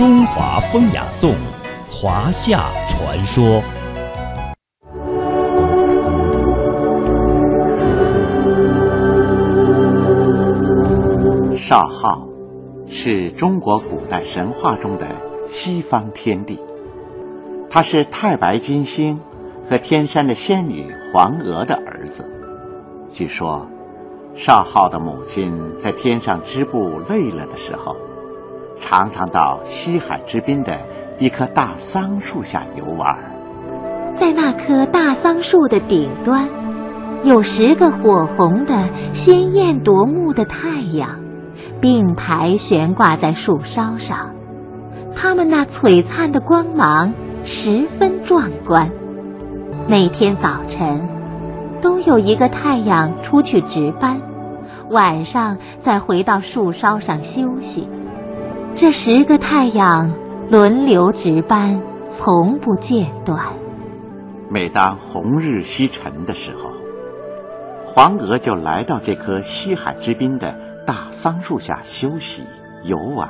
中华风雅颂，华夏传说。少昊是中国古代神话中的西方天帝，他是太白金星和天山的仙女黄娥的儿子。据说，少昊的母亲在天上织布累了的时候，常常到西海之滨的一棵大桑树下游玩。在那棵大桑树的顶端，有十个火红的、鲜艳夺目的太阳。并排悬挂在树梢上，它们那璀璨的光芒十分壮观。每天早晨，都有一个太阳出去值班，晚上再回到树梢上休息。这十个太阳轮流值班，从不间断。每当红日西沉的时候，黄娥就来到这棵西海之滨的。大桑树下休息游玩，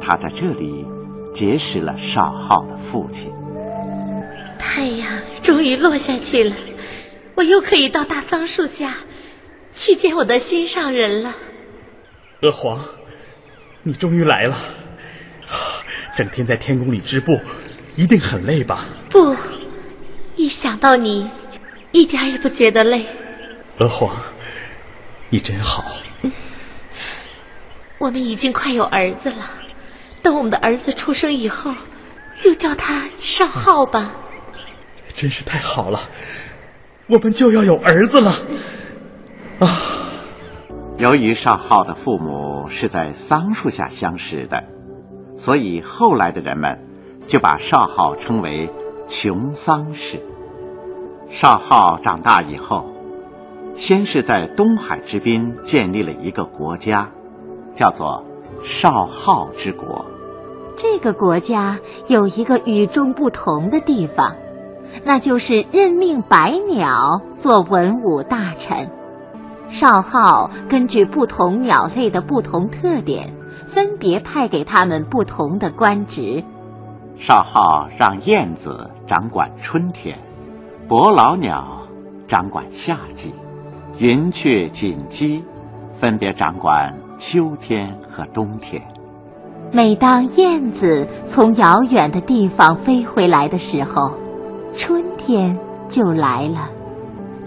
他在这里结识了少昊的父亲。太阳终于落下去了，我又可以到大桑树下去见我的心上人了。娥皇，你终于来了！整天在天宫里织布，一定很累吧？不，一想到你，一点也不觉得累。娥皇，你真好。我们已经快有儿子了，等我们的儿子出生以后，就叫他少昊吧。真是太好了，我们就要有儿子了。啊！由于少昊的父母是在桑树下相识的，所以后来的人们就把少昊称为穷桑氏。少昊长大以后，先是在东海之滨建立了一个国家。叫做少昊之国。这个国家有一个与众不同的地方，那就是任命百鸟做文武大臣。少昊根据不同鸟类的不同特点，分别派给他们不同的官职。少昊让燕子掌管春天，伯劳鸟掌管夏季，云雀、锦鸡分别掌管。秋天和冬天，每当燕子从遥远的地方飞回来的时候，春天就来了。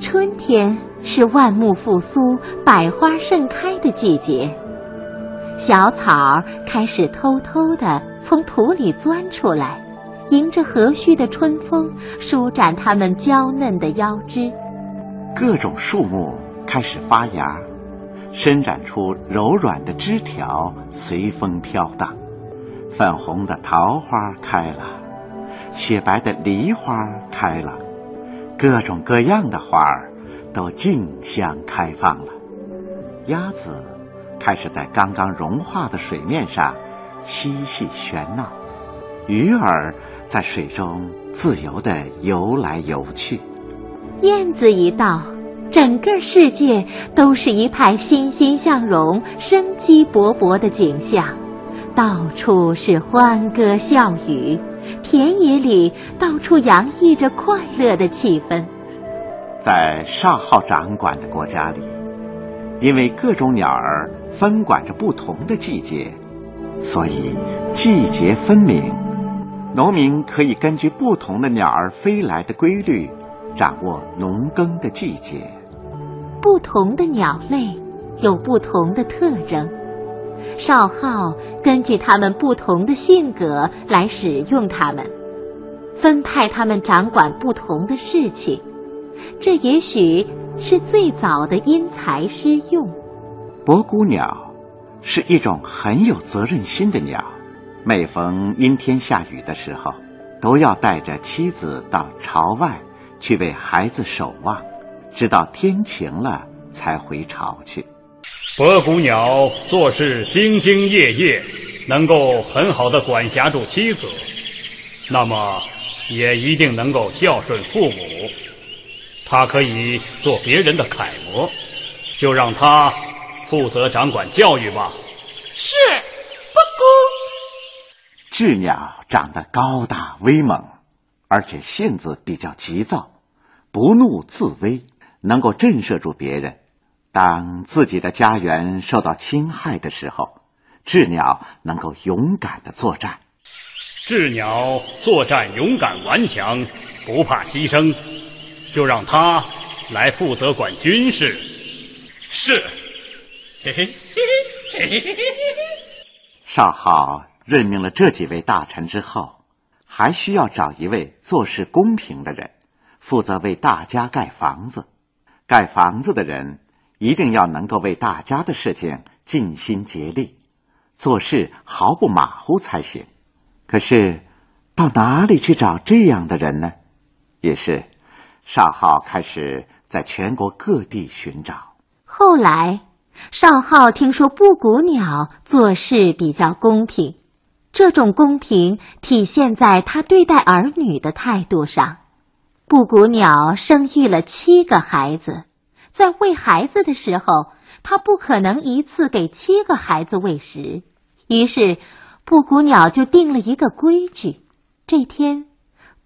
春天是万木复苏、百花盛开的季节，小草开始偷偷地从土里钻出来，迎着和煦的春风，舒展它们娇嫩的腰肢。各种树木开始发芽。伸展出柔软的枝条，随风飘荡。粉红的桃花开了，雪白的梨花开了，各种各样的花儿都竞相开放了。鸭子开始在刚刚融化的水面上嬉戏喧闹，鱼儿在水中自由地游来游去。燕子一到。整个世界都是一派欣欣向荣、生机勃勃的景象，到处是欢歌笑语，田野里到处洋溢着快乐的气氛。在少昊掌管的国家里，因为各种鸟儿分管着不同的季节，所以季节分明，农民可以根据不同的鸟儿飞来的规律，掌握农耕的季节。不同的鸟类有不同的特征，少昊根据他们不同的性格来使用他们，分派他们掌管不同的事情。这也许是最早的因材施用。博古鸟是一种很有责任心的鸟，每逢阴天下雨的时候，都要带着妻子到巢外去为孩子守望。直到天晴了才回巢去。博古鸟做事兢兢业业，能够很好的管辖住妻子，那么也一定能够孝顺父母。他可以做别人的楷模，就让他负责掌管教育吧。是，博古。雉鸟长得高大威猛，而且性子比较急躁，不怒自威，能够震慑住别人。当自己的家园受到侵害的时候，雉鸟能够勇敢的作战。雉鸟作战勇敢顽强，不怕牺牲，就让他来负责管军事。是，嘿嘿嘿嘿嘿嘿。少昊任命了这几位大臣之后，还需要找一位做事公平的人，负责为大家盖房子。盖房子的人。一定要能够为大家的事情尽心竭力，做事毫不马虎才行。可是，到哪里去找这样的人呢？于是，少昊开始在全国各地寻找。后来，少昊听说布谷鸟做事比较公平，这种公平体现在他对待儿女的态度上。布谷鸟生育了七个孩子。在喂孩子的时候，他不可能一次给七个孩子喂食，于是布谷鸟就定了一个规矩。这天，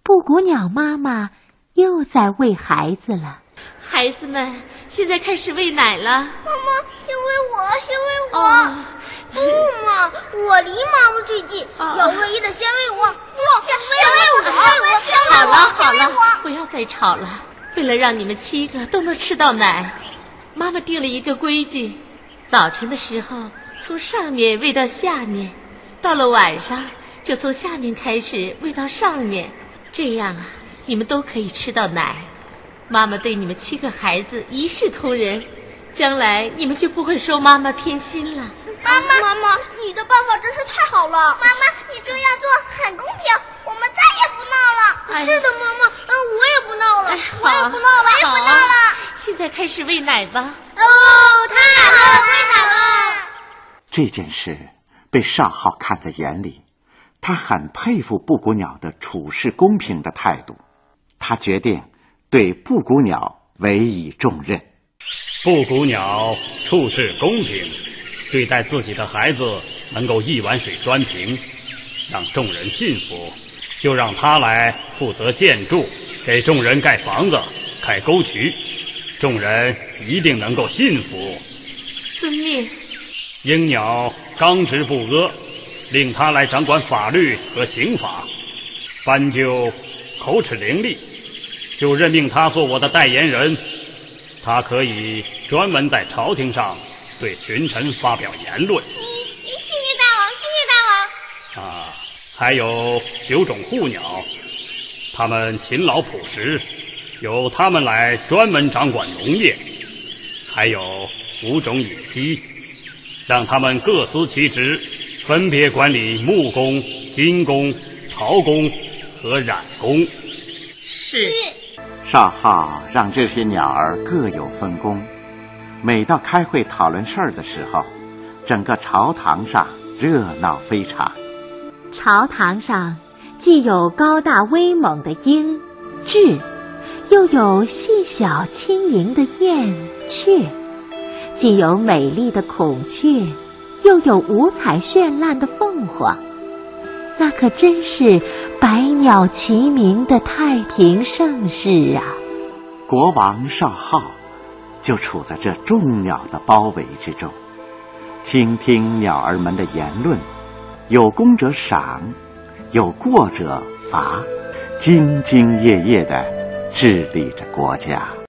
布谷鸟妈妈又在喂孩子了。孩子们，现在开始喂奶了。妈妈，先喂我，先喂我。不嘛，我离妈妈最近，要喂的先喂我。先喂我，好了好了，不要再吵了。为了让你们七个都能吃到奶，妈妈定了一个规矩：早晨的时候从上面喂到下面，到了晚上就从下面开始喂到上面。这样啊，你们都可以吃到奶。妈妈对你们七个孩子一视同仁，将来你们就不会说妈妈偏心了。妈妈，妈妈，你的办法真是太好了！妈妈，你这样做很公平，是的，妈妈，嗯，我也不闹了，我也不闹了，我也不闹了。现在开始喂奶吧！哦，太好了，喂奶了！这件事被少昊看在眼里，他很佩服布谷鸟的处事公平的态度，他决定对布谷鸟委以重任。布谷鸟处事公平。对待自己的孩子能够一碗水端平，让众人信服，就让他来负责建筑，给众人盖房子、开沟渠，众人一定能够信服。遵命。鹰鸟刚直不阿，令他来掌管法律和刑法。斑鸠口齿伶俐，就任命他做我的代言人。他可以专门在朝廷上。对群臣发表言论。你，谢谢大王，谢谢大王。啊，还有九种护鸟，他们勤劳朴实，由他们来专门掌管农业。还有五种野鸡，让他们各司其职，分别管理木工、金工、陶工和染工。是。少昊让这些鸟儿各有分工。每到开会讨论事儿的时候，整个朝堂上热闹非常。朝堂上既有高大威猛的鹰、雉，又有细小轻盈的燕、雀；既有美丽的孔雀，又有五彩绚烂的凤凰。那可真是百鸟齐鸣的太平盛世啊！国王少昊。就处在这众鸟的包围之中，倾听鸟儿们的言论，有功者赏，有过者罚，兢兢业业地治理着国家。